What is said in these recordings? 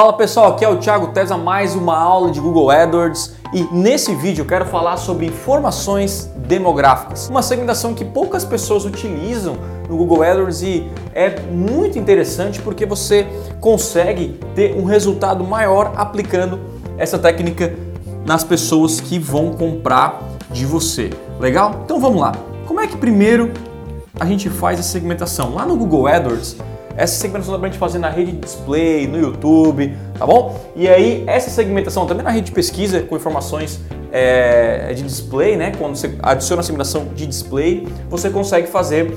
Fala pessoal, aqui é o Thiago Tesa, mais uma aula de Google AdWords e nesse vídeo eu quero falar sobre informações demográficas, uma segmentação que poucas pessoas utilizam no Google AdWords e é muito interessante porque você consegue ter um resultado maior aplicando essa técnica nas pessoas que vão comprar de você. Legal? Então vamos lá. Como é que primeiro a gente faz a segmentação? Lá no Google AdWords essa segmentação dá pra gente fazer na rede de display, no YouTube, tá bom? E aí, essa segmentação também na rede de pesquisa com informações é, de display, né? Quando você adiciona a segmentação de display, você consegue fazer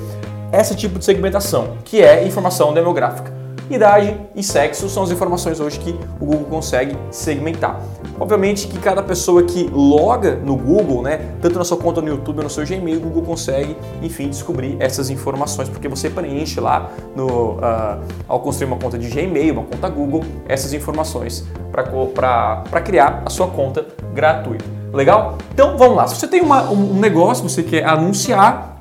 esse tipo de segmentação, que é informação demográfica. Idade e sexo são as informações hoje que o Google consegue segmentar. Obviamente que cada pessoa que loga no Google, né, tanto na sua conta no YouTube ou no seu Gmail, o Google consegue, enfim, descobrir essas informações, porque você preenche lá no, uh, ao construir uma conta de Gmail, uma conta Google, essas informações para criar a sua conta gratuita. Legal? Então vamos lá. Se você tem uma, um negócio, você quer anunciar,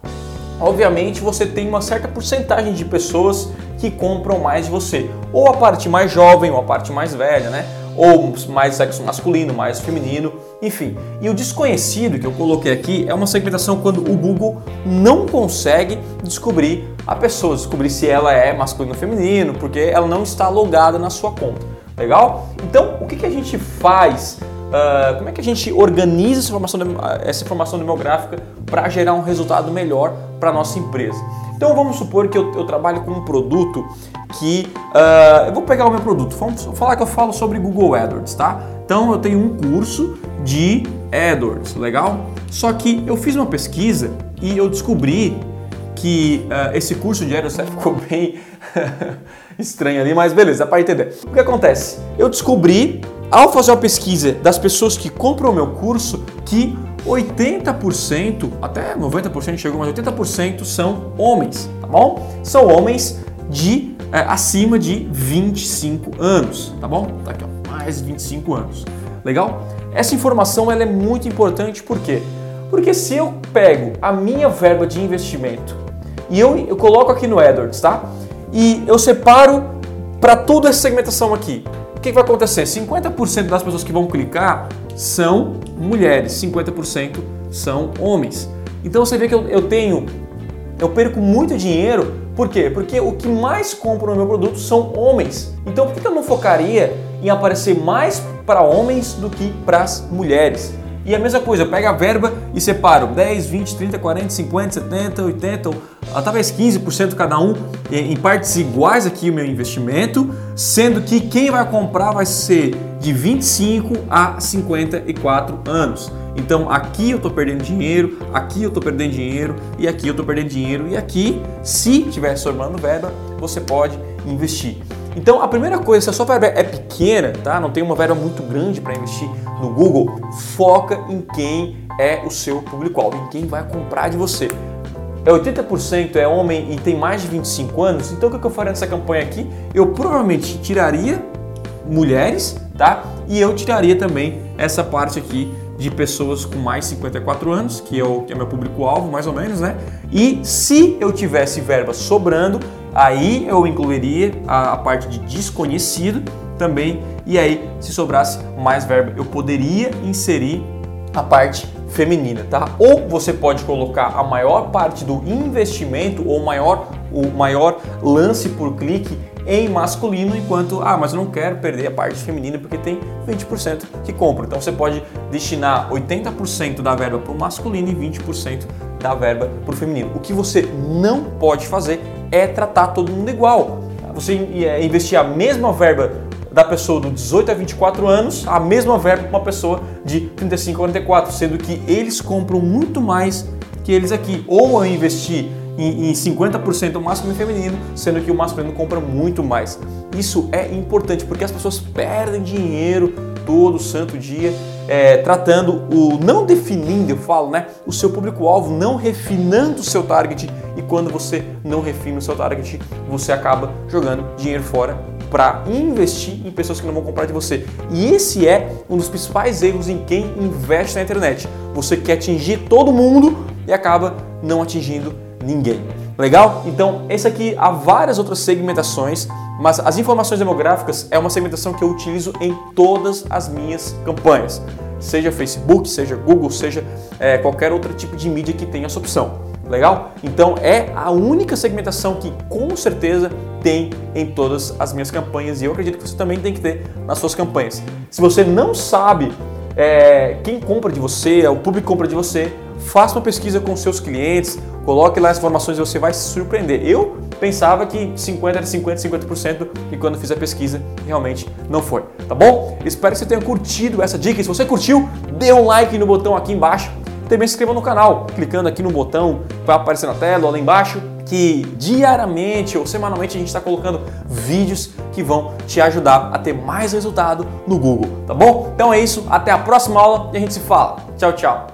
obviamente você tem uma certa porcentagem de pessoas que compram mais de você. Ou a parte mais jovem, ou a parte mais velha, né? Ou mais sexo masculino, mais feminino, enfim. E o desconhecido que eu coloquei aqui é uma segmentação quando o Google não consegue descobrir a pessoa, descobrir se ela é masculino ou feminino, porque ela não está logada na sua conta. Legal? Então, o que, que a gente faz Uh, como é que a gente organiza essa informação, essa informação demográfica para gerar um resultado melhor para a nossa empresa. Então vamos supor que eu, eu trabalho com um produto que. Uh, eu vou pegar o meu produto, vamos falar que eu falo sobre Google AdWords, tá? Então eu tenho um curso de AdWords, legal? Só que eu fiz uma pesquisa e eu descobri que uh, esse curso de AdWords ficou bem estranho ali, mas beleza, para entender. O que acontece? Eu descobri, ao fazer uma pesquisa das pessoas que compram o meu curso, que 80%, até 90% chegou, mas 80% são homens, tá bom? São homens de é, acima de 25 anos, tá bom? Tá aqui, ó, mais de 25 anos. Legal? Essa informação ela é muito importante, por quê? Porque se eu pego a minha verba de investimento e eu, eu coloco aqui no AdWords, tá? E eu separo para toda essa segmentação aqui, que vai acontecer? 50% das pessoas que vão clicar são mulheres, 50% são homens. Então você vê que eu, eu tenho, eu perco muito dinheiro, por quê? Porque o que mais compra no meu produto são homens. Então por que eu não focaria em aparecer mais para homens do que para as mulheres? E a mesma coisa, eu pego a verba e separo 10, 20, 30, 40, 50, 70, 80, talvez 15% cada um em partes iguais aqui o meu investimento, sendo que quem vai comprar vai ser de 25 a 54 anos. Então aqui eu estou perdendo dinheiro, aqui eu estou perdendo dinheiro e aqui eu estou perdendo dinheiro e aqui, se estiver sobrando verba, você pode investir. Então a primeira coisa, se a sua verba é pequena, tá? Não tem uma verba muito grande para investir no Google, foca em quem é o seu público-alvo, em quem vai comprar de você. É 80% é homem e tem mais de 25 anos, então o que eu faria nessa campanha aqui? Eu provavelmente tiraria mulheres, tá? E eu tiraria também essa parte aqui de pessoas com mais de 54 anos, que é, o, que é meu público-alvo, mais ou menos, né? E se eu tivesse verba sobrando, aí eu incluiria a, a parte de desconhecido também, e aí, se sobrasse mais verba, eu poderia inserir a parte feminina, tá? Ou você pode colocar a maior parte do investimento ou maior, o maior lance por clique em masculino, enquanto, ah, mas eu não quero perder a parte feminina porque tem 20% que compra. Então você pode destinar 80% da verba para o masculino e 20% da verba para o feminino. O que você não pode fazer é tratar todo mundo igual. Você é, investir a mesma verba da pessoa do 18 a 24 anos, a mesma verba para uma pessoa de 35 a 44, sendo que eles compram muito mais que eles aqui. Ou investir em, em 50% masculino e feminino, sendo que o masculino compra muito mais. Isso é importante porque as pessoas perdem dinheiro todo santo dia é, tratando o não definindo, eu falo, né, o seu público-alvo, não refinando o seu target e quando você não refina o seu target, você acaba jogando dinheiro fora para investir em pessoas que não vão comprar de você. E esse é um dos principais erros em quem investe na internet. Você quer atingir todo mundo e acaba não atingindo ninguém. Legal? Então, esse aqui há várias outras segmentações, mas as informações demográficas é uma segmentação que eu utilizo em todas as minhas campanhas, seja Facebook, seja Google, seja é, qualquer outro tipo de mídia que tenha essa opção. Legal? Então é a única segmentação que com certeza tem em todas as minhas campanhas e eu acredito que você também tem que ter nas suas campanhas. Se você não sabe é, quem compra de você, o público compra de você, faça uma pesquisa com seus clientes, coloque lá as informações e você vai se surpreender. Eu pensava que 50 era 50, 50% e quando fiz a pesquisa realmente não foi, tá bom? Espero que você tenha curtido essa dica. Se você curtiu, dê um like no botão aqui embaixo também se inscreva no canal, clicando aqui no botão que vai aparecer na tela ou lá embaixo, que diariamente ou semanalmente a gente está colocando vídeos que vão te ajudar a ter mais resultado no Google, tá bom? Então é isso, até a próxima aula e a gente se fala. Tchau, tchau!